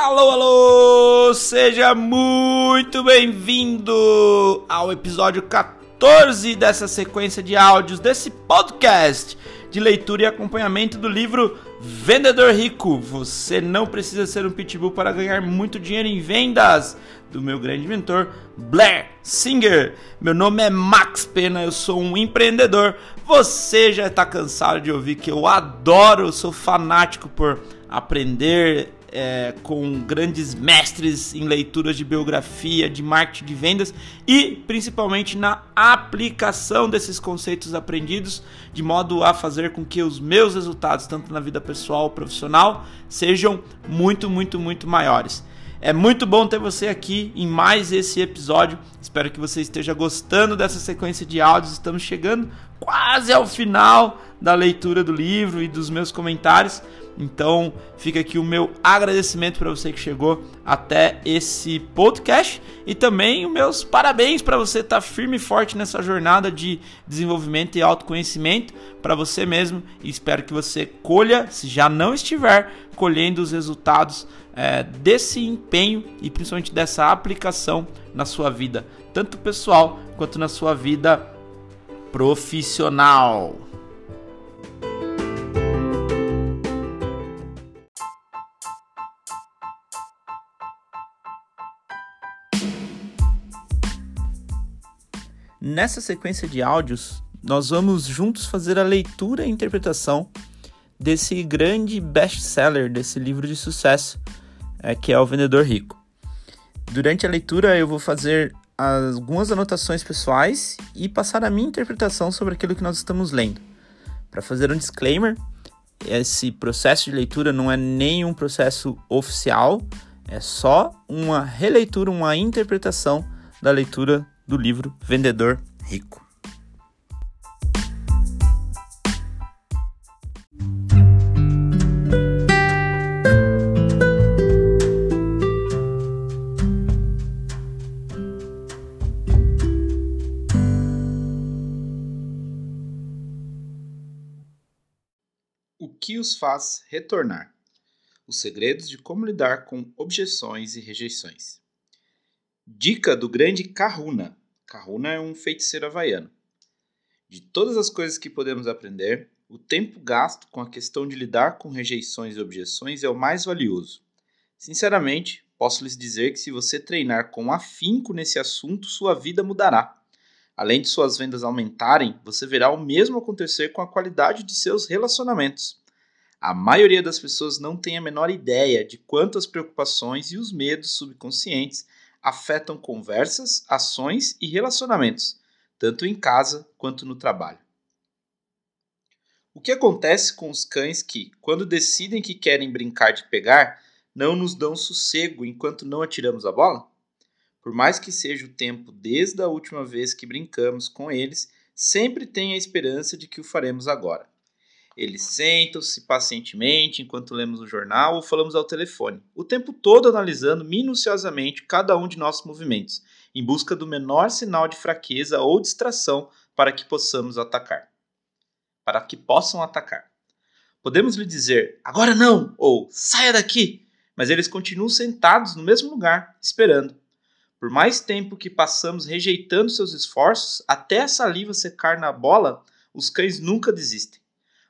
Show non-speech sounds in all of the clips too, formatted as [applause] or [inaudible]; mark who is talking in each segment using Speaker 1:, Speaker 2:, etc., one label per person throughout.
Speaker 1: Alô, alô! Seja muito bem-vindo ao episódio 14 dessa sequência de áudios desse podcast de leitura e acompanhamento do livro Vendedor Rico. Você não precisa ser um pitbull para ganhar muito dinheiro em vendas. Do meu grande mentor, Blair Singer. Meu nome é Max Pena, eu sou um empreendedor. Você já está cansado de ouvir que eu adoro, sou fanático por aprender é, com grandes mestres em leituras de biografia, de marketing de vendas e principalmente na aplicação desses conceitos aprendidos, de modo a fazer com que os meus resultados, tanto na vida pessoal ou profissional, sejam muito, muito, muito maiores. É muito bom ter você aqui em mais esse episódio. Espero que você esteja gostando dessa sequência de áudios. Estamos chegando quase ao final da leitura do livro e dos meus comentários. Então, fica aqui o meu agradecimento para você que chegou até esse podcast e também os meus parabéns para você estar tá firme e forte nessa jornada de desenvolvimento e autoconhecimento para você mesmo. E espero que você colha, se já não estiver colhendo os resultados é, desse empenho e principalmente dessa aplicação na sua vida, tanto pessoal quanto na sua vida profissional. Nessa sequência de áudios, nós vamos juntos fazer a leitura e interpretação desse grande best-seller, desse livro de sucesso, é, que é O Vendedor Rico. Durante a leitura, eu vou fazer algumas anotações pessoais e passar a minha interpretação sobre aquilo que nós estamos lendo. Para fazer um disclaimer, esse processo de leitura não é nenhum processo oficial, é só uma releitura, uma interpretação da leitura do livro Vendedor Rico. O que os faz retornar? Os segredos de como lidar com objeções e rejeições. Dica do grande Kahuna. Kahuna é um feiticeiro havaiano. De todas as coisas que podemos aprender, o tempo gasto com a questão de lidar com rejeições e objeções é o mais valioso. Sinceramente, posso lhes dizer que se você treinar com afinco nesse assunto, sua vida mudará. Além de suas vendas aumentarem, você verá o mesmo acontecer com a qualidade de seus relacionamentos. A maioria das pessoas não tem a menor ideia de quantas preocupações e os medos subconscientes afetam conversas, ações e relacionamentos, tanto em casa quanto no trabalho. O que acontece com os cães que, quando decidem que querem brincar de pegar, não nos dão sossego enquanto não atiramos a bola? Por mais que seja o tempo desde a última vez que brincamos com eles, sempre tem a esperança de que o faremos agora. Eles sentam-se pacientemente enquanto lemos o jornal ou falamos ao telefone, o tempo todo analisando minuciosamente cada um de nossos movimentos, em busca do menor sinal de fraqueza ou distração para que possamos atacar. Para que possam atacar. Podemos lhe dizer, agora não, ou saia daqui, mas eles continuam sentados no mesmo lugar, esperando. Por mais tempo que passamos rejeitando seus esforços, até a saliva secar na bola, os cães nunca desistem.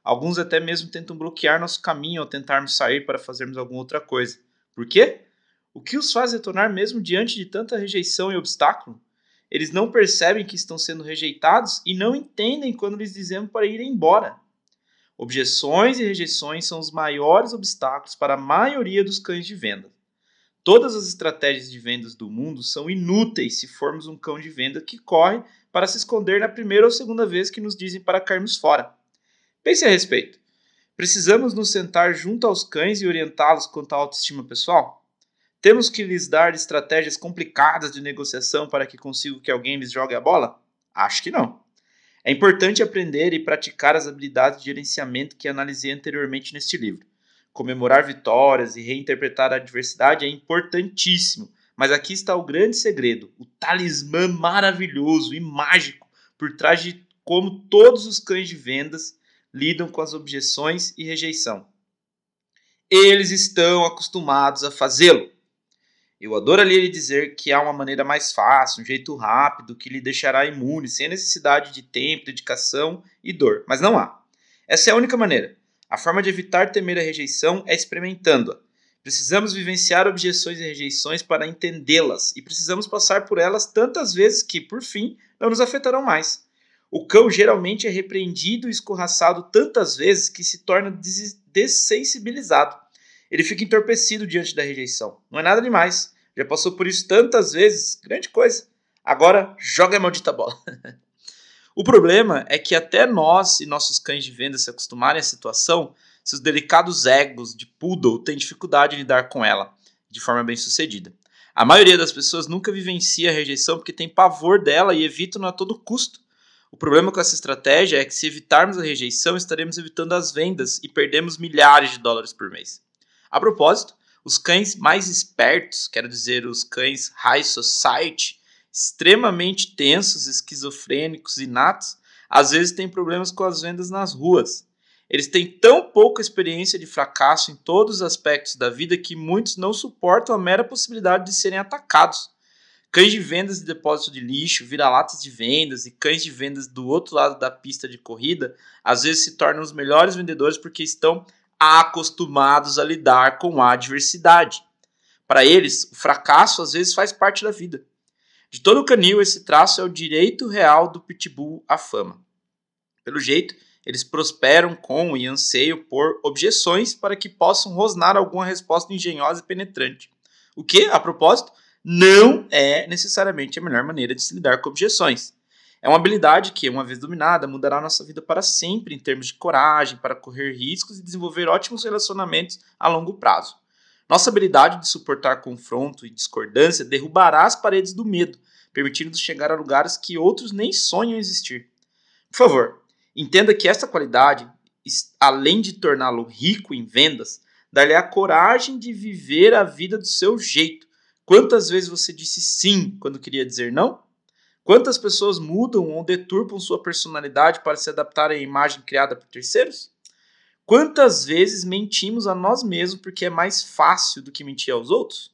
Speaker 1: Alguns até mesmo tentam bloquear nosso caminho ao tentarmos sair para fazermos alguma outra coisa. Por quê? O que os faz retornar mesmo diante de tanta rejeição e obstáculo? Eles não percebem que estão sendo rejeitados e não entendem quando lhes dizemos para ir embora. Objeções e rejeições são os maiores obstáculos para a maioria dos cães de venda. Todas as estratégias de vendas do mundo são inúteis se formos um cão de venda que corre para se esconder na primeira ou segunda vez que nos dizem para cairmos fora. Pense a respeito. Precisamos nos sentar junto aos cães e orientá-los quanto à autoestima pessoal? Temos que lhes dar estratégias complicadas de negociação para que consigam que alguém lhes jogue a bola? Acho que não. É importante aprender e praticar as habilidades de gerenciamento que analisei anteriormente neste livro. Comemorar vitórias e reinterpretar a adversidade é importantíssimo, mas aqui está o grande segredo, o talismã maravilhoso e mágico por trás de como todos os cães de vendas lidam com as objeções e rejeição. eles estão acostumados a fazê-lo. Eu adoraria lhe dizer que há uma maneira mais fácil, um jeito rápido que lhe deixará imune, sem necessidade de tempo, dedicação e dor, mas não há. Essa é a única maneira. A forma de evitar temer a rejeição é experimentando-a. Precisamos vivenciar objeções e rejeições para entendê-las e precisamos passar por elas tantas vezes que, por fim, não nos afetarão mais. O cão geralmente é repreendido e escorraçado tantas vezes que se torna dessensibilizado. Ele fica entorpecido diante da rejeição. Não é nada demais. Já passou por isso tantas vezes, grande coisa. Agora joga a maldita bola. [laughs] o problema é que até nós e nossos cães de venda se acostumarem à situação, seus delicados egos de poodle têm dificuldade em lidar com ela de forma bem sucedida. A maioria das pessoas nunca vivencia a rejeição porque tem pavor dela e evitam a todo custo. O problema com essa estratégia é que se evitarmos a rejeição, estaremos evitando as vendas e perdemos milhares de dólares por mês. A propósito, os cães mais espertos, quero dizer, os cães high society, extremamente tensos, esquizofrênicos e natos, às vezes têm problemas com as vendas nas ruas. Eles têm tão pouca experiência de fracasso em todos os aspectos da vida que muitos não suportam a mera possibilidade de serem atacados. Cães de vendas de depósito de lixo, vira-latas de vendas e cães de vendas do outro lado da pista de corrida às vezes se tornam os melhores vendedores porque estão acostumados a lidar com a adversidade. Para eles, o fracasso às vezes faz parte da vida. De todo canil, esse traço é o direito real do pitbull à fama. Pelo jeito, eles prosperam com e anseiam por objeções para que possam rosnar alguma resposta engenhosa e penetrante. O que, a propósito, não é necessariamente a melhor maneira de se lidar com objeções. É uma habilidade que, uma vez dominada, mudará nossa vida para sempre em termos de coragem para correr riscos e desenvolver ótimos relacionamentos a longo prazo. Nossa habilidade de suportar confronto e discordância derrubará as paredes do medo, permitindo-nos chegar a lugares que outros nem sonham existir. Por favor, entenda que esta qualidade, além de torná-lo rico em vendas, dá-lhe a coragem de viver a vida do seu jeito. Quantas vezes você disse sim quando queria dizer não? Quantas pessoas mudam ou deturpam sua personalidade para se adaptar à imagem criada por terceiros? Quantas vezes mentimos a nós mesmos porque é mais fácil do que mentir aos outros?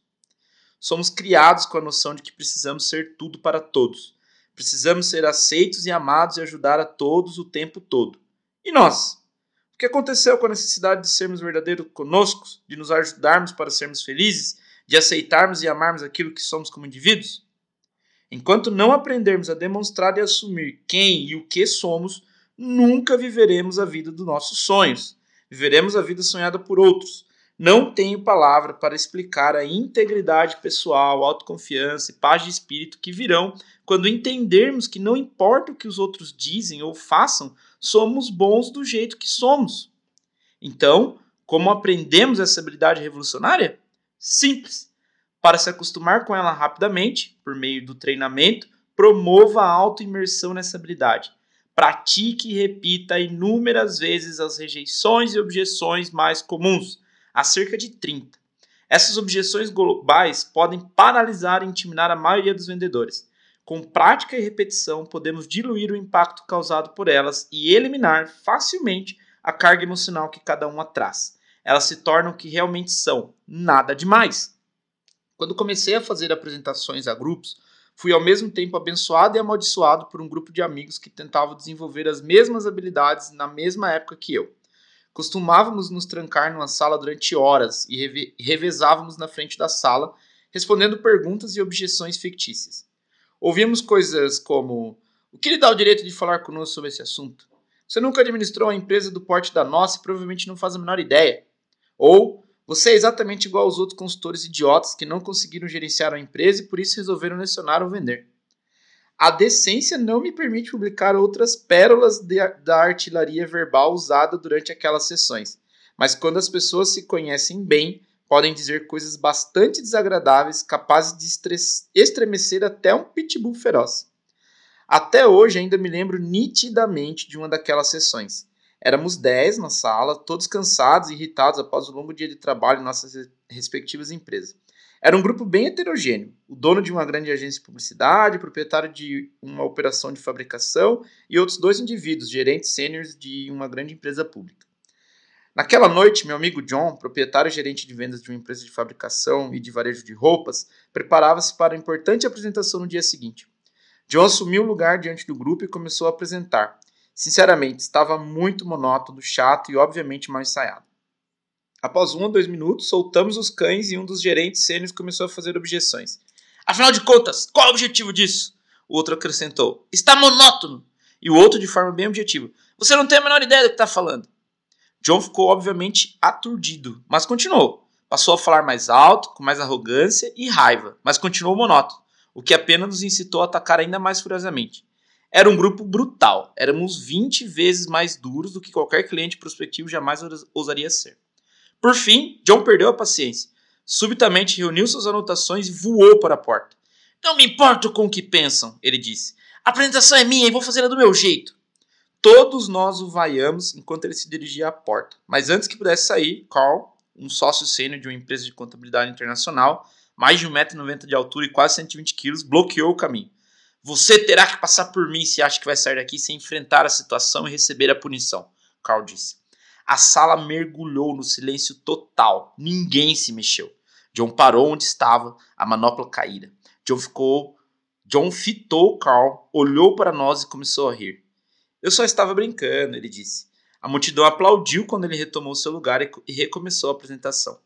Speaker 1: Somos criados com a noção de que precisamos ser tudo para todos. Precisamos ser aceitos e amados e ajudar a todos o tempo todo. E nós? O que aconteceu com a necessidade de sermos verdadeiros conosco, de nos ajudarmos para sermos felizes, de aceitarmos e amarmos aquilo que somos como indivíduos? Enquanto não aprendermos a demonstrar e assumir quem e o que somos, nunca viveremos a vida dos nossos sonhos. Viveremos a vida sonhada por outros. Não tenho palavra para explicar a integridade pessoal, autoconfiança e paz de espírito que virão quando entendermos que não importa o que os outros dizem ou façam, somos bons do jeito que somos. Então, como aprendemos essa habilidade revolucionária? Simples para se acostumar com ela rapidamente, por meio do treinamento, promova a auto-imersão nessa habilidade. Pratique e repita inúmeras vezes as rejeições e objeções mais comuns, há cerca de 30. Essas objeções globais podem paralisar e intimidar a maioria dos vendedores. Com prática e repetição, podemos diluir o impacto causado por elas e eliminar facilmente a carga emocional que cada uma traz. Elas se tornam o que realmente são, nada demais. Quando comecei a fazer apresentações a grupos, fui ao mesmo tempo abençoado e amaldiçoado por um grupo de amigos que tentavam desenvolver as mesmas habilidades na mesma época que eu. Costumávamos nos trancar numa sala durante horas e reve revezávamos na frente da sala, respondendo perguntas e objeções fictícias. Ouvíamos coisas como: O que lhe dá o direito de falar conosco sobre esse assunto? Você nunca administrou uma empresa do porte da nossa e provavelmente não faz a menor ideia. Ou você é exatamente igual aos outros consultores idiotas que não conseguiram gerenciar a empresa e por isso resolveram lecionar ou vender. A decência não me permite publicar outras pérolas de, da artilharia verbal usada durante aquelas sessões, mas quando as pessoas se conhecem bem, podem dizer coisas bastante desagradáveis, capazes de estremecer até um pitbull feroz. Até hoje ainda me lembro nitidamente de uma daquelas sessões. Éramos 10 na sala, todos cansados e irritados após o longo dia de trabalho em nossas respectivas empresas. Era um grupo bem heterogêneo. O dono de uma grande agência de publicidade, proprietário de uma operação de fabricação e outros dois indivíduos, gerentes sêniores de uma grande empresa pública. Naquela noite, meu amigo John, proprietário e gerente de vendas de uma empresa de fabricação e de varejo de roupas, preparava-se para a importante apresentação no dia seguinte. John assumiu o lugar diante do grupo e começou a apresentar. Sinceramente, estava muito monótono, chato e obviamente mal ensaiado. Após um ou dois minutos, soltamos os cães e um dos gerentes sênios começou a fazer objeções. Afinal de contas, qual é o objetivo disso? O outro acrescentou: Está monótono. E o outro, de forma bem objetiva: Você não tem a menor ideia do que está falando. John ficou obviamente aturdido, mas continuou. Passou a falar mais alto, com mais arrogância e raiva, mas continuou monótono, o que apenas nos incitou a atacar ainda mais furiosamente. Era um grupo brutal, éramos 20 vezes mais duros do que qualquer cliente prospectivo jamais ousaria ser. Por fim, John perdeu a paciência. Subitamente reuniu suas anotações e voou para a porta. Não me importo com o que pensam, ele disse. A apresentação é minha e vou fazê-la do meu jeito. Todos nós o vaiamos enquanto ele se dirigia à porta. Mas antes que pudesse sair, Carl, um sócio sênior de uma empresa de contabilidade internacional, mais de 1,90m de altura e quase 120 kg, bloqueou o caminho. Você terá que passar por mim se acha que vai sair daqui sem enfrentar a situação e receber a punição, Carl disse. A sala mergulhou no silêncio total. Ninguém se mexeu. John parou onde estava, a manopla caíra. John ficou. John fitou Carl, olhou para nós e começou a rir. Eu só estava brincando, ele disse. A multidão aplaudiu quando ele retomou seu lugar e recomeçou a apresentação.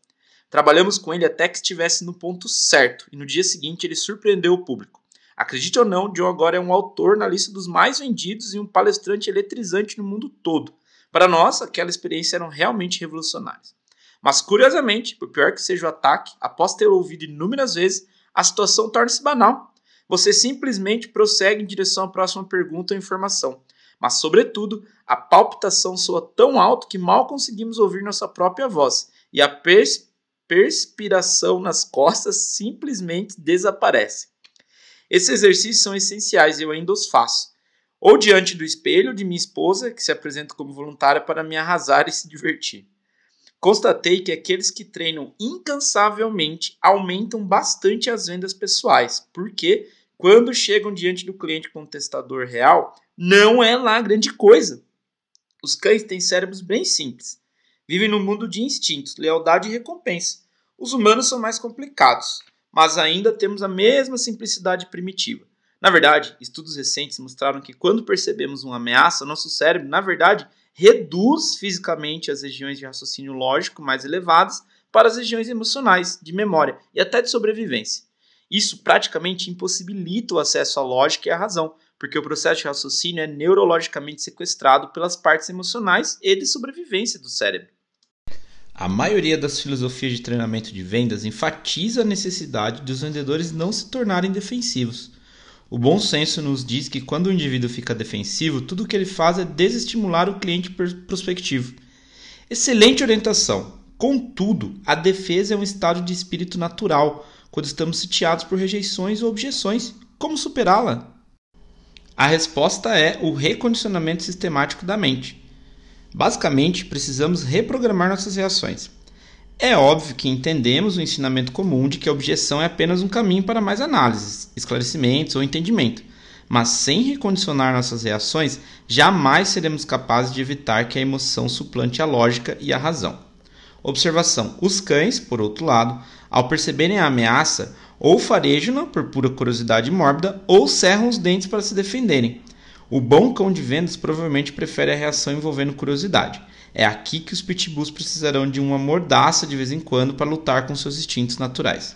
Speaker 1: Trabalhamos com ele até que estivesse no ponto certo, e no dia seguinte ele surpreendeu o público. Acredite ou não, John agora é um autor na lista dos mais vendidos e um palestrante eletrizante no mundo todo. Para nós, aquela experiência eram realmente revolucionárias. Mas, curiosamente, por pior que seja o ataque, após ter ouvido inúmeras vezes, a situação torna-se banal. Você simplesmente prossegue em direção à próxima pergunta ou informação mas, sobretudo, a palpitação soa tão alto que mal conseguimos ouvir nossa própria voz e a pers perspiração nas costas simplesmente desaparece. Esses exercícios são essenciais e eu ainda os faço. Ou diante do espelho de minha esposa, que se apresenta como voluntária para me arrasar e se divertir. Constatei que aqueles que treinam incansavelmente aumentam bastante as vendas pessoais, porque quando chegam diante do cliente contestador real, não é lá grande coisa. Os cães têm cérebros bem simples. Vivem no mundo de instintos, lealdade e recompensa. Os humanos são mais complicados, mas ainda temos a mesma simplicidade primitiva. Na verdade, estudos recentes mostraram que quando percebemos uma ameaça, nosso cérebro, na verdade, reduz fisicamente as regiões de raciocínio lógico mais elevadas para as regiões emocionais, de memória e até de sobrevivência. Isso praticamente impossibilita o acesso à lógica e à razão, porque o processo de raciocínio é neurologicamente sequestrado pelas partes emocionais e de sobrevivência do cérebro. A maioria das filosofias de treinamento de vendas enfatiza a necessidade dos vendedores não se tornarem defensivos. O bom senso nos diz que quando o indivíduo fica defensivo, tudo o que ele faz é desestimular o cliente prospectivo. Excelente orientação. Contudo, a defesa é um estado de espírito natural quando estamos sitiados por rejeições ou objeções. Como superá-la? A resposta é o recondicionamento sistemático da mente. Basicamente, precisamos reprogramar nossas reações. É óbvio que entendemos o ensinamento comum de que a objeção é apenas um caminho para mais análises, esclarecimentos ou entendimento, mas sem recondicionar nossas reações, jamais seremos capazes de evitar que a emoção suplante a lógica e a razão. Observação: os cães, por outro lado, ao perceberem a ameaça, ou farejam por pura curiosidade mórbida, ou cerram os dentes para se defenderem. O bom cão de vendas provavelmente prefere a reação envolvendo curiosidade. É aqui que os pitbulls precisarão de uma mordaça de vez em quando para lutar com seus instintos naturais.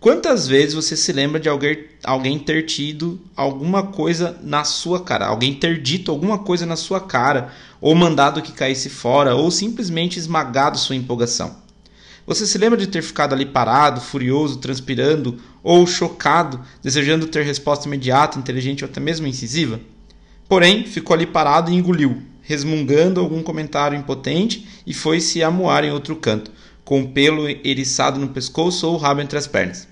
Speaker 1: Quantas vezes você se lembra de alguém, alguém ter tido alguma coisa na sua cara, alguém ter dito alguma coisa na sua cara, ou mandado que caísse fora, ou simplesmente esmagado sua empolgação? Você se lembra de ter ficado ali parado, furioso, transpirando ou chocado, desejando ter resposta imediata, inteligente ou até mesmo incisiva? Porém, ficou ali parado e engoliu, resmungando algum comentário impotente e foi se amuar em outro canto, com o pelo eriçado no pescoço ou o rabo entre as pernas.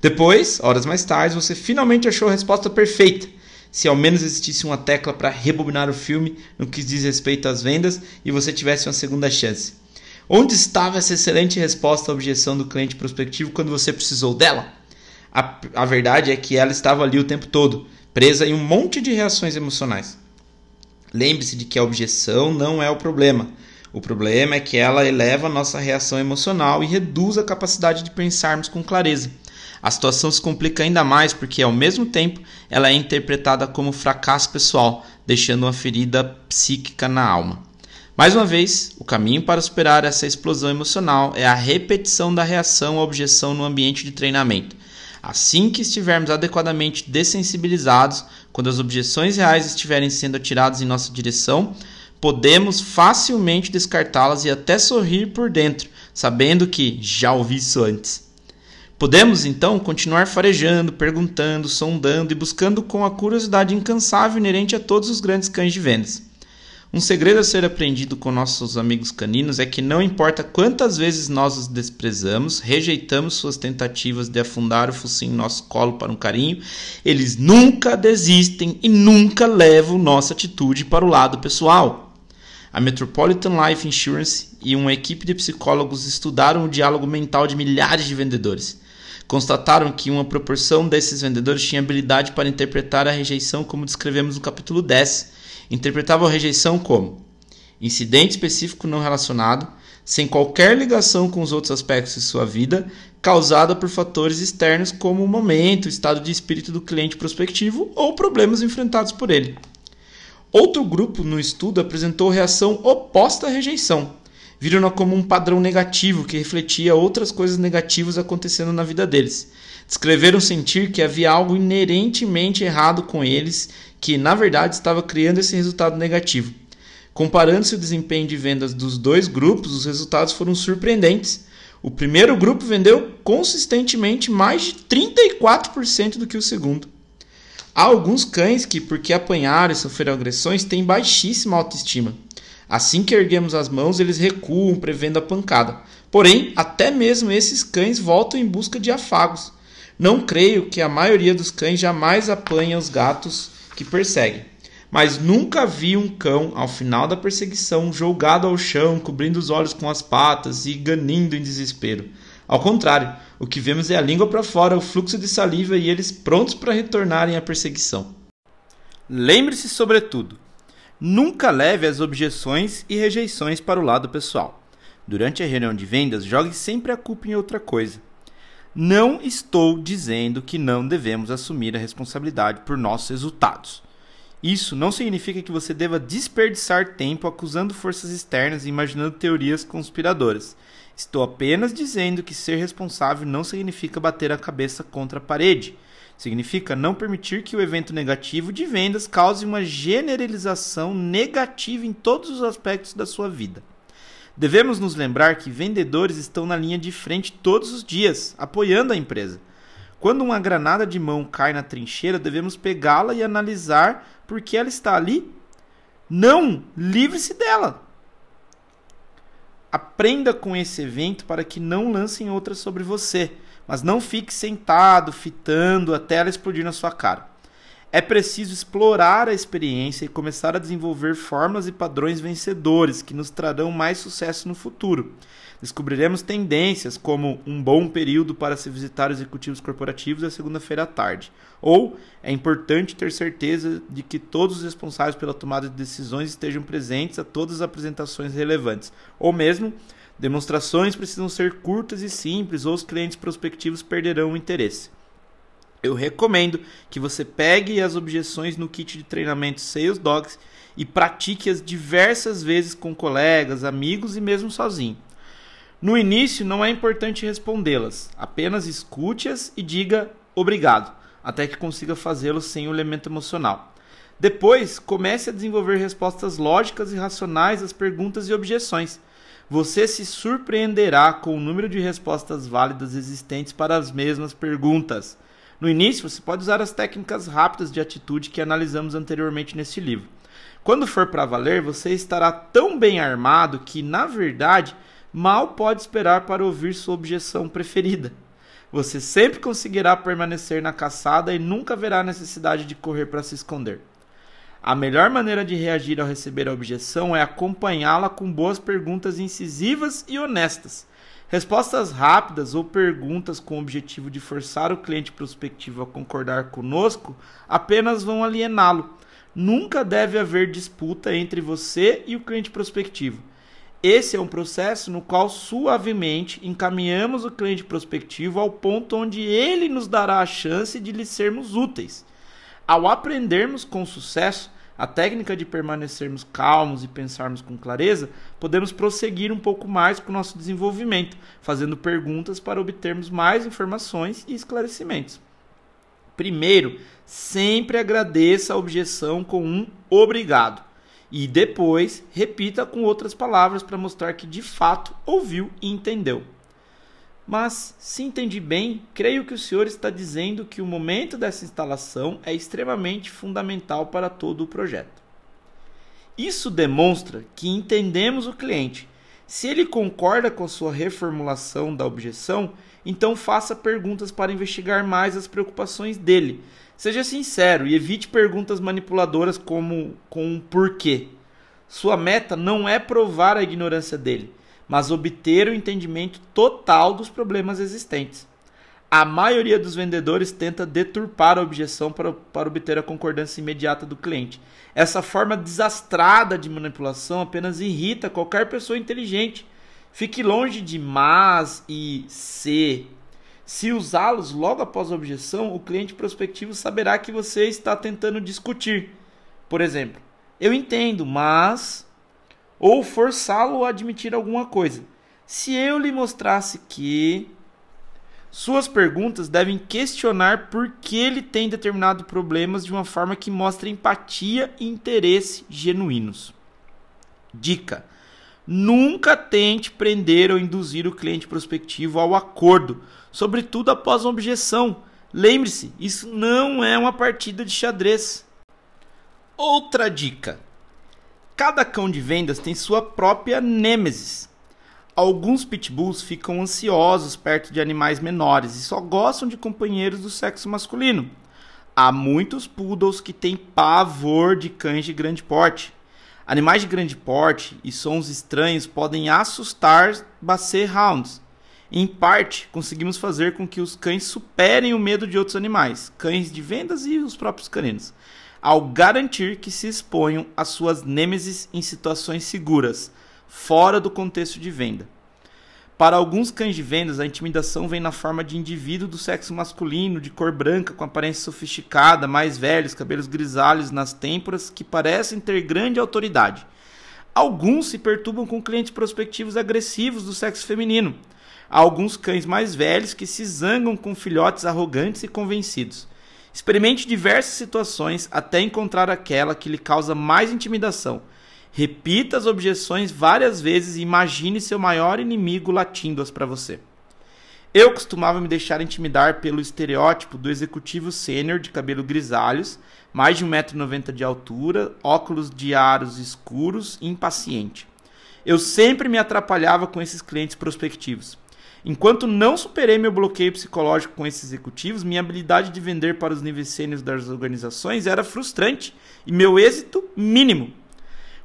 Speaker 1: Depois, horas mais tarde, você finalmente achou a resposta perfeita. Se ao menos existisse uma tecla para rebobinar o filme no que diz respeito às vendas e você tivesse uma segunda chance. Onde estava essa excelente resposta à objeção do cliente prospectivo quando você precisou dela? A, a verdade é que ela estava ali o tempo todo, presa em um monte de reações emocionais. Lembre-se de que a objeção não é o problema. O problema é que ela eleva a nossa reação emocional e reduz a capacidade de pensarmos com clareza. A situação se complica ainda mais porque, ao mesmo tempo, ela é interpretada como fracasso pessoal, deixando uma ferida psíquica na alma. Mais uma vez, o caminho para superar essa explosão emocional é a repetição da reação à objeção no ambiente de treinamento. Assim que estivermos adequadamente dessensibilizados, quando as objeções reais estiverem sendo atiradas em nossa direção, podemos facilmente descartá-las e até sorrir por dentro, sabendo que já ouvi isso antes. Podemos então continuar farejando, perguntando, sondando e buscando com a curiosidade incansável inerente a todos os grandes cães de vendas. Um segredo a ser aprendido com nossos amigos caninos é que não importa quantas vezes nós os desprezamos, rejeitamos suas tentativas de afundar o focinho em nosso colo para um carinho, eles nunca desistem e nunca levam nossa atitude para o lado pessoal. A Metropolitan Life Insurance e uma equipe de psicólogos estudaram o diálogo mental de milhares de vendedores. Constataram que uma proporção desses vendedores tinha habilidade para interpretar a rejeição como descrevemos no capítulo 10 interpretavam a rejeição como incidente específico não relacionado, sem qualquer ligação com os outros aspectos de sua vida, causada por fatores externos como o momento, o estado de espírito do cliente prospectivo ou problemas enfrentados por ele. Outro grupo no estudo apresentou reação oposta à rejeição. Viram-na como um padrão negativo que refletia outras coisas negativas acontecendo na vida deles. Descreveram sentir que havia algo inerentemente errado com eles que na verdade estava criando esse resultado negativo. Comparando-se o desempenho de vendas dos dois grupos, os resultados foram surpreendentes. O primeiro grupo vendeu consistentemente mais de 34% do que o segundo. Há alguns cães que, porque apanharam e sofreram agressões, têm baixíssima autoestima. Assim que erguemos as mãos, eles recuam, prevendo a pancada. Porém, até mesmo esses cães voltam em busca de afagos. Não creio que a maioria dos cães jamais apanha os gatos que perseguem. Mas nunca vi um cão, ao final da perseguição, jogado ao chão, cobrindo os olhos com as patas e ganindo em desespero. Ao contrário, o que vemos é a língua para fora, o fluxo de saliva e eles prontos para retornarem à perseguição. Lembre-se, sobretudo, nunca leve as objeções e rejeições para o lado pessoal. Durante a reunião de vendas, jogue sempre a culpa em outra coisa. Não estou dizendo que não devemos assumir a responsabilidade por nossos resultados. Isso não significa que você deva desperdiçar tempo acusando forças externas e imaginando teorias conspiradoras. Estou apenas dizendo que ser responsável não significa bater a cabeça contra a parede. Significa não permitir que o evento negativo de vendas cause uma generalização negativa em todos os aspectos da sua vida. Devemos nos lembrar que vendedores estão na linha de frente todos os dias, apoiando a empresa. Quando uma granada de mão cai na trincheira, devemos pegá-la e analisar por que ela está ali. Não, livre-se dela. Aprenda com esse evento para que não lancem outra sobre você, mas não fique sentado, fitando até ela explodir na sua cara. É preciso explorar a experiência e começar a desenvolver fórmulas e padrões vencedores que nos trarão mais sucesso no futuro. Descobriremos tendências como um bom período para se visitar executivos corporativos é segunda-feira à tarde. Ou é importante ter certeza de que todos os responsáveis pela tomada de decisões estejam presentes a todas as apresentações relevantes. Ou mesmo, demonstrações precisam ser curtas e simples ou os clientes prospectivos perderão o interesse. Eu recomendo que você pegue as objeções no kit de treinamento Sales Dogs e pratique-as diversas vezes com colegas, amigos e mesmo sozinho. No início não é importante respondê-las, apenas escute-as e diga obrigado, até que consiga fazê-lo sem o elemento emocional. Depois, comece a desenvolver respostas lógicas e racionais às perguntas e objeções. Você se surpreenderá com o número de respostas válidas existentes para as mesmas perguntas. No início, você pode usar as técnicas rápidas de atitude que analisamos anteriormente neste livro. Quando for para valer, você estará tão bem armado que, na verdade, mal pode esperar para ouvir sua objeção preferida. Você sempre conseguirá permanecer na caçada e nunca haverá necessidade de correr para se esconder. A melhor maneira de reagir ao receber a objeção é acompanhá-la com boas perguntas incisivas e honestas. Respostas rápidas ou perguntas com o objetivo de forçar o cliente prospectivo a concordar conosco apenas vão aliená-lo. Nunca deve haver disputa entre você e o cliente prospectivo.
Speaker 2: Esse é um processo no qual suavemente encaminhamos o cliente prospectivo ao ponto onde ele nos dará a chance de lhe sermos úteis. Ao aprendermos com sucesso a técnica de permanecermos calmos e pensarmos com clareza, podemos prosseguir um pouco mais com o nosso desenvolvimento, fazendo perguntas para obtermos mais informações e esclarecimentos. Primeiro, sempre agradeça a objeção com um obrigado e depois repita com outras palavras para mostrar que de fato ouviu e entendeu. Mas, se entendi bem, creio que o senhor está dizendo que o momento dessa instalação é extremamente fundamental para todo o projeto. Isso demonstra que entendemos o cliente. Se ele concorda com a sua reformulação da objeção, então faça perguntas para investigar mais as preocupações dele, Seja sincero e evite perguntas manipuladoras como com um porquê. Sua meta não é provar a ignorância dele, mas obter o entendimento total dos problemas existentes. A maioria dos vendedores tenta deturpar a objeção para, para obter a concordância imediata do cliente. Essa forma desastrada de manipulação apenas irrita qualquer pessoa inteligente. Fique longe de mas e se se usá-los logo após a objeção, o cliente prospectivo saberá que você está tentando discutir. Por exemplo, eu entendo, mas. Ou forçá-lo a admitir alguma coisa. Se eu lhe mostrasse que. Suas perguntas devem questionar por que ele tem determinado problemas de uma forma que mostre empatia e interesse genuínos. Dica: Nunca tente prender ou induzir o cliente prospectivo ao acordo sobretudo após uma objeção. Lembre-se, isso não é uma partida de xadrez. Outra dica: cada cão de vendas tem sua própria nêmesis. Alguns pitbulls ficam ansiosos perto de animais menores e só gostam de companheiros do sexo masculino. Há muitos poodles que têm pavor de cães de grande porte. Animais de grande porte e sons estranhos podem assustar Basset Hounds em parte, conseguimos fazer com que os cães superem o medo de outros animais, cães de vendas e os próprios caninos, ao garantir que se exponham às suas nêmesis em situações seguras, fora do contexto de venda. Para alguns cães de vendas, a intimidação vem na forma de indivíduo do sexo masculino, de cor branca, com aparência sofisticada, mais velhos, cabelos grisalhos nas têmporas, que parecem ter grande autoridade. Alguns se perturbam com clientes prospectivos agressivos do sexo feminino, Há alguns cães mais velhos que se zangam com filhotes arrogantes e convencidos. Experimente diversas situações até encontrar aquela que lhe causa mais intimidação. Repita as objeções várias vezes e imagine seu maior inimigo latindo-as para você. Eu costumava me deixar intimidar pelo estereótipo do executivo sênior de cabelo grisalhos, mais de 1,90m de altura, óculos de aros escuros e impaciente. Eu sempre me atrapalhava com esses clientes prospectivos. Enquanto não superei meu bloqueio psicológico com esses executivos, minha habilidade de vender para os níveis sênios das organizações era frustrante e meu êxito mínimo.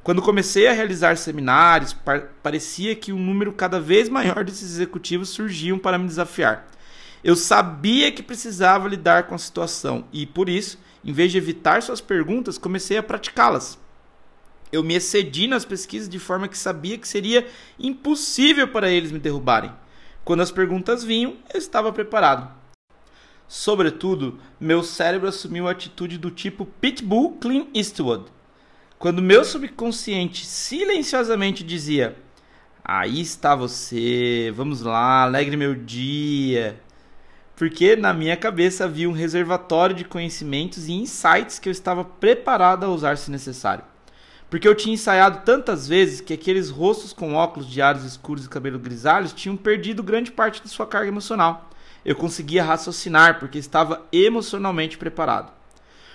Speaker 2: Quando comecei a realizar seminários, par parecia que um número cada vez maior desses executivos surgiam para me desafiar. Eu sabia que precisava lidar com a situação e, por isso, em vez de evitar suas perguntas, comecei a praticá-las. Eu me excedi nas pesquisas de forma que sabia que seria impossível para eles me derrubarem. Quando as perguntas vinham, eu estava preparado. Sobretudo, meu cérebro assumiu a atitude do tipo Pitbull Clean Eastwood. Quando meu subconsciente silenciosamente dizia: Aí está você, vamos lá, alegre meu dia. Porque na minha cabeça havia um reservatório de conhecimentos e insights que eu estava preparado a usar se necessário porque eu tinha ensaiado tantas vezes que aqueles rostos com óculos de aros escuros e cabelo grisalhos tinham perdido grande parte de sua carga emocional. Eu conseguia raciocinar porque estava emocionalmente preparado.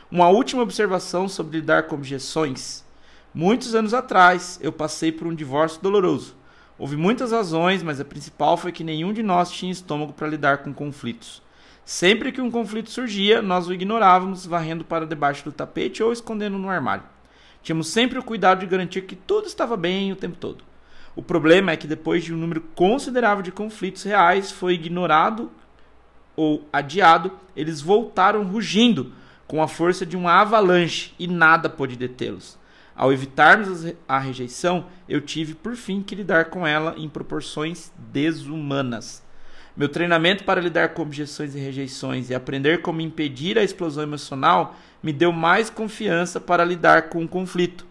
Speaker 2: Uma última observação sobre lidar com objeções. Muitos anos atrás, eu passei por um divórcio doloroso. Houve muitas razões, mas a principal foi que nenhum de nós tinha estômago para lidar com conflitos. Sempre que um conflito surgia, nós o ignorávamos, varrendo para debaixo do tapete ou escondendo no armário. Tínhamos sempre o cuidado de garantir que tudo estava bem o tempo todo. O problema é que depois de um número considerável de conflitos reais foi ignorado ou adiado, eles voltaram rugindo com a força de uma avalanche e nada pôde detê-los. Ao evitarmos a rejeição, eu tive por fim que lidar com ela em proporções desumanas. Meu treinamento para lidar com objeções e rejeições e aprender como impedir a explosão emocional me deu mais confiança para lidar com o conflito.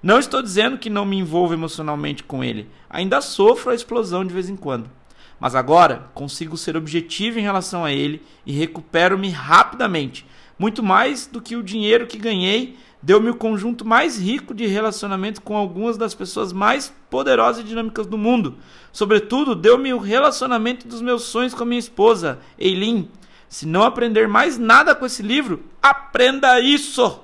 Speaker 2: Não estou dizendo que não me envolvo emocionalmente com ele, ainda sofro a explosão de vez em quando. Mas agora consigo ser objetivo em relação a ele e recupero-me rapidamente, muito mais do que o dinheiro que ganhei deu-me o conjunto mais rico de relacionamento com algumas das pessoas mais poderosas e dinâmicas do mundo. Sobretudo, deu-me o relacionamento dos meus sonhos com a minha esposa, Eileen. Se não aprender mais nada com esse livro, aprenda isso!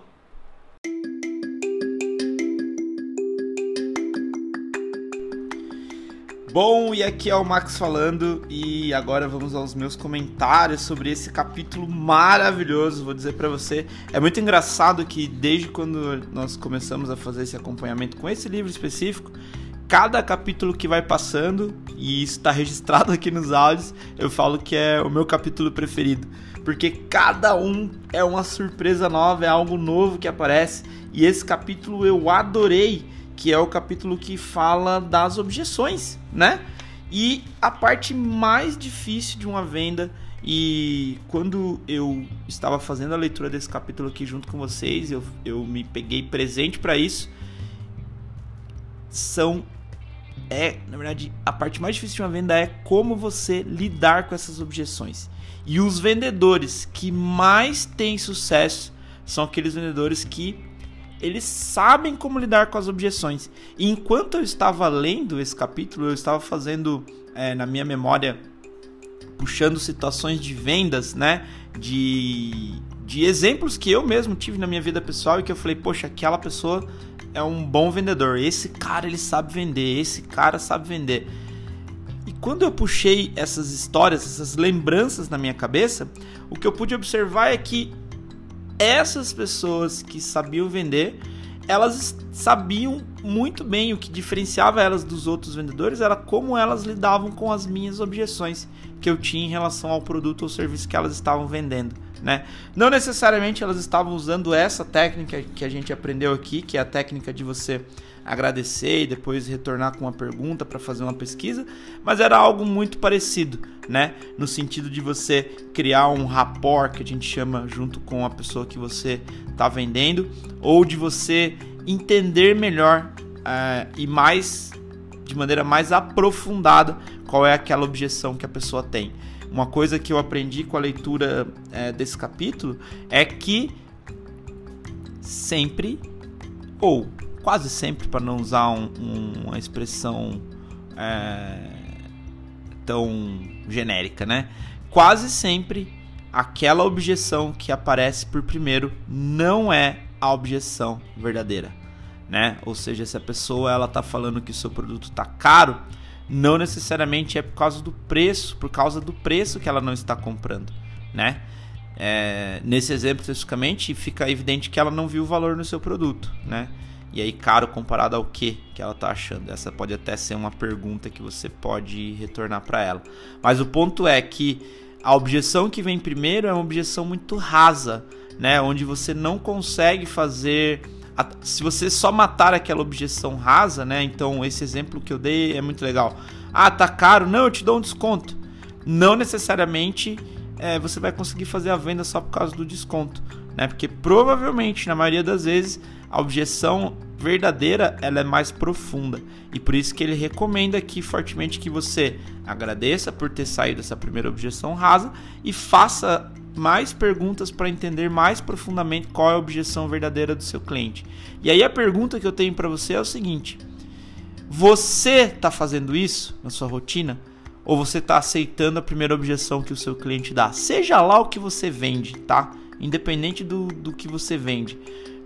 Speaker 2: Bom, e aqui é o Max falando e agora vamos aos meus comentários sobre esse capítulo maravilhoso. Vou dizer para você, é muito engraçado que desde quando nós começamos a fazer esse acompanhamento com esse livro específico, cada capítulo que vai passando, e isso está [laughs] registrado aqui nos áudios, eu falo que é o meu capítulo preferido, porque cada um é uma surpresa nova, é algo novo que aparece, e esse capítulo eu adorei que é o capítulo que fala das objeções, né? E a parte mais difícil de uma venda e quando eu estava fazendo a leitura desse capítulo aqui junto com vocês, eu, eu me peguei presente para isso. São é, na verdade, a parte mais difícil de uma venda é como você lidar com essas objeções. E os vendedores que mais têm sucesso são aqueles vendedores que eles sabem como lidar com as objeções. E enquanto eu estava lendo esse capítulo, eu estava fazendo é, na minha memória, puxando situações de vendas, né? De, de exemplos que eu mesmo tive na minha vida pessoal e que eu falei, poxa, aquela pessoa é um bom vendedor. Esse cara ele sabe vender, esse cara sabe vender. E quando eu puxei essas histórias, essas lembranças na minha cabeça, o que eu pude observar é que essas pessoas que sabiam vender, elas sabiam muito bem o que diferenciava elas dos outros vendedores era como elas lidavam com as minhas objeções que eu tinha em relação ao produto ou serviço que elas estavam vendendo, né? Não necessariamente elas estavam usando essa técnica que a gente aprendeu aqui, que é a técnica de você agradecer e depois retornar com uma pergunta para fazer uma pesquisa, mas era algo muito parecido, né? No sentido de você criar um rapport que a gente chama junto com a pessoa que você está vendendo, ou de você entender melhor uh, e mais de maneira mais aprofundada qual é aquela objeção que a pessoa tem. Uma coisa que eu aprendi com a leitura é, desse capítulo é que sempre ou quase sempre, para não usar um, um, uma expressão é, tão genérica, né? Quase sempre aquela objeção que aparece por primeiro não é a objeção verdadeira, né? Ou seja, se a pessoa ela tá falando que o seu produto tá caro, não necessariamente é por causa do preço, por causa do preço que ela não está comprando, né? É, nesse exemplo especificamente, fica evidente que ela não viu o valor no seu produto, né? E aí, caro comparado ao que que ela está achando? Essa pode até ser uma pergunta que você pode retornar para ela. Mas o ponto é que a objeção que vem primeiro é uma objeção muito rasa, né? Onde você não consegue fazer. Se você só matar aquela objeção rasa, né? Então, esse exemplo que eu dei é muito legal. Ah, tá caro? Não, eu te dou um desconto. Não necessariamente é, você vai conseguir fazer a venda só por causa do desconto, né? Porque provavelmente, na maioria das vezes, a objeção verdadeira ela é mais profunda e por isso que ele recomenda aqui fortemente que você agradeça por ter saído dessa primeira objeção rasa e faça mais perguntas para entender mais profundamente qual é a objeção verdadeira do seu cliente. E aí a pergunta que eu tenho para você é o seguinte: você está fazendo isso na sua rotina? Ou você está aceitando a primeira objeção que o seu cliente dá? Seja lá o que você vende, tá? Independente do, do que você vende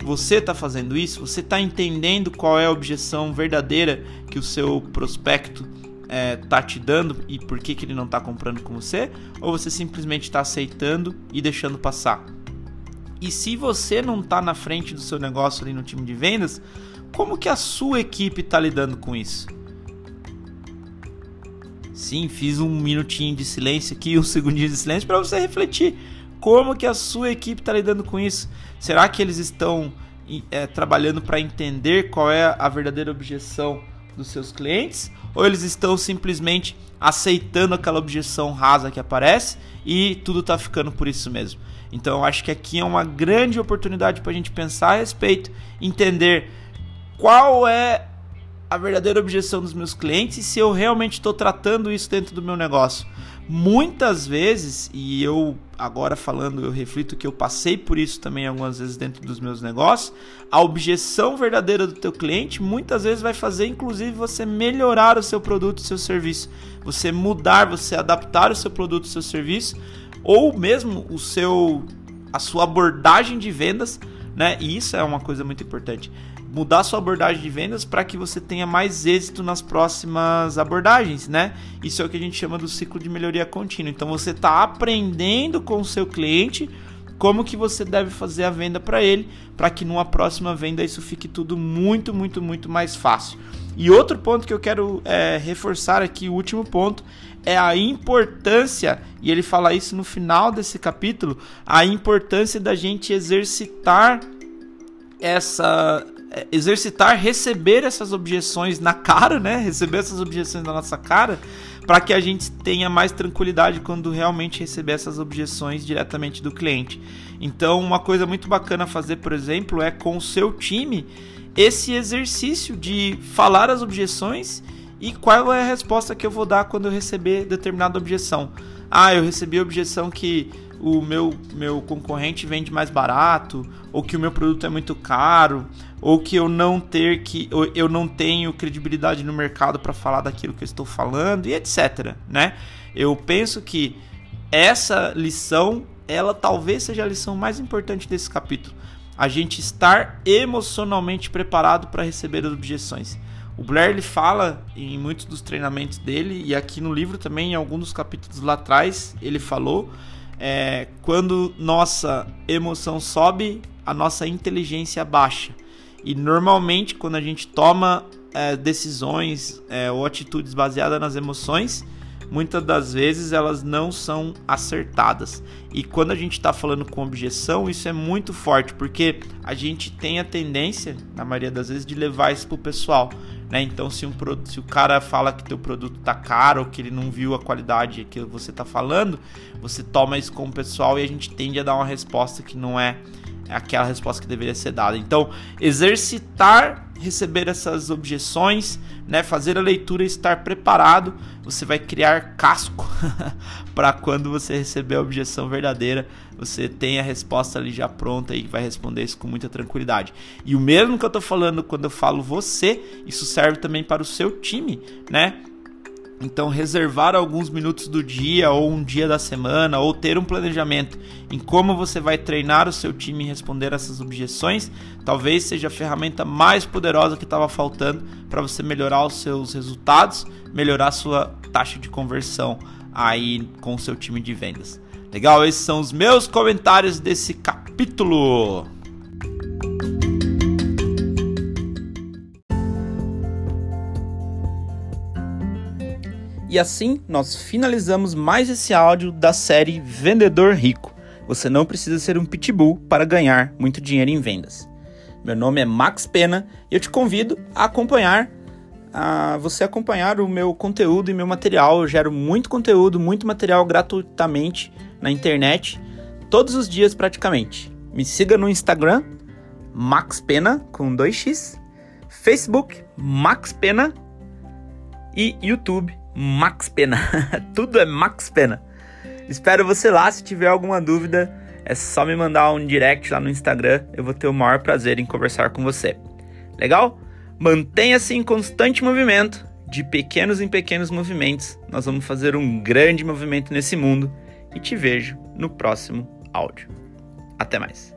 Speaker 2: você está fazendo isso? Você está entendendo qual é a objeção verdadeira que o seu prospecto é, tá te dando e por que, que ele não está comprando com você? Ou você simplesmente está aceitando e deixando passar? E se você não está na frente do seu negócio ali no time de vendas, como que a sua equipe está lidando com isso? Sim, fiz um minutinho de silêncio aqui, um [laughs] segundinho de silêncio para você refletir. Como que a sua equipe está lidando com isso? Será que eles estão é, trabalhando para entender qual é a verdadeira objeção dos seus clientes ou eles estão simplesmente aceitando aquela objeção rasa que aparece e tudo está ficando por isso mesmo. Então eu acho que aqui é uma grande oportunidade para a gente pensar a respeito, entender qual é a verdadeira objeção dos meus clientes e se eu realmente estou tratando isso dentro do meu negócio. Muitas vezes, e eu agora falando, eu reflito que eu passei por isso também algumas vezes dentro dos meus negócios, a objeção verdadeira do teu cliente muitas vezes vai fazer inclusive você melhorar o seu produto, o seu serviço, você mudar, você adaptar o seu produto, o seu serviço, ou mesmo o seu a sua abordagem de vendas, né? E isso é uma coisa muito importante mudar sua abordagem de vendas para que você tenha mais êxito nas próximas abordagens, né? Isso é o que a gente chama do ciclo de melhoria contínua. Então você está aprendendo com o seu cliente como que você deve fazer a venda para ele, para que numa próxima venda isso fique tudo muito, muito, muito mais fácil. E outro ponto que eu quero é, reforçar aqui, o último ponto, é a importância, e ele fala isso no final desse capítulo, a importância da gente exercitar essa exercitar, receber essas objeções na cara, né? Receber essas objeções na nossa cara, para que a gente tenha mais tranquilidade quando realmente receber essas objeções diretamente do cliente. Então, uma coisa muito bacana fazer, por exemplo, é com o seu time esse exercício de falar as objeções e qual é a resposta que eu vou dar quando eu receber determinada objeção. Ah, eu recebi a objeção que o meu, meu concorrente vende mais barato, ou que o meu produto é muito caro, ou que eu não ter que eu não tenho credibilidade no mercado para falar daquilo que eu estou falando e etc, né? Eu penso que essa lição, ela talvez seja a lição mais importante desse capítulo. A gente estar emocionalmente preparado para receber as objeções. O Blair ele fala em muitos dos treinamentos dele e aqui no livro também em alguns dos capítulos lá atrás ele falou é, quando nossa emoção sobe, a nossa inteligência baixa. E normalmente, quando a gente toma é, decisões é, ou atitudes baseadas nas emoções, muitas das vezes elas não são acertadas. E quando a gente está falando com objeção, isso é muito forte, porque a gente tem a tendência, na maioria das vezes, de levar isso pro pessoal. Né? Então, se, um, se o cara fala que teu produto tá caro ou que ele não viu a qualidade que você tá falando, você toma isso como pessoal e a gente tende a dar uma resposta que não é aquela resposta que deveria ser dada. Então, exercitar receber essas objeções, né, fazer a leitura e estar preparado, você vai criar casco [laughs] para quando você receber a objeção verdadeira, você tem a resposta ali já pronta e vai responder isso com muita tranquilidade. E o mesmo que eu estou falando quando eu falo você, isso serve também para o seu time, né? Então, reservar alguns minutos do dia ou um dia da semana ou ter um planejamento em como você vai treinar o seu time em responder essas objeções, talvez seja a ferramenta mais poderosa que estava faltando para você melhorar os seus resultados, melhorar sua taxa de conversão aí com o seu time de vendas. Legal? Esses são os meus comentários desse capítulo. E assim nós finalizamos mais esse áudio da série Vendedor Rico. Você não precisa ser um pitbull para ganhar muito dinheiro em vendas. Meu nome é Max Pena e eu te convido a acompanhar a você acompanhar o meu conteúdo e meu material. Eu gero muito conteúdo, muito material gratuitamente na internet, todos os dias praticamente. Me siga no Instagram, Max Pena com 2x, Facebook, Max Pena e YouTube, Max Pena. [laughs] Tudo é Max Pena. Espero você lá. Se tiver alguma dúvida, é só me mandar um direct lá no Instagram. Eu vou ter o maior prazer em conversar com você. Legal? Mantenha-se em constante movimento. De pequenos em pequenos movimentos, nós vamos fazer um grande movimento nesse mundo. E te vejo no próximo áudio. Até mais.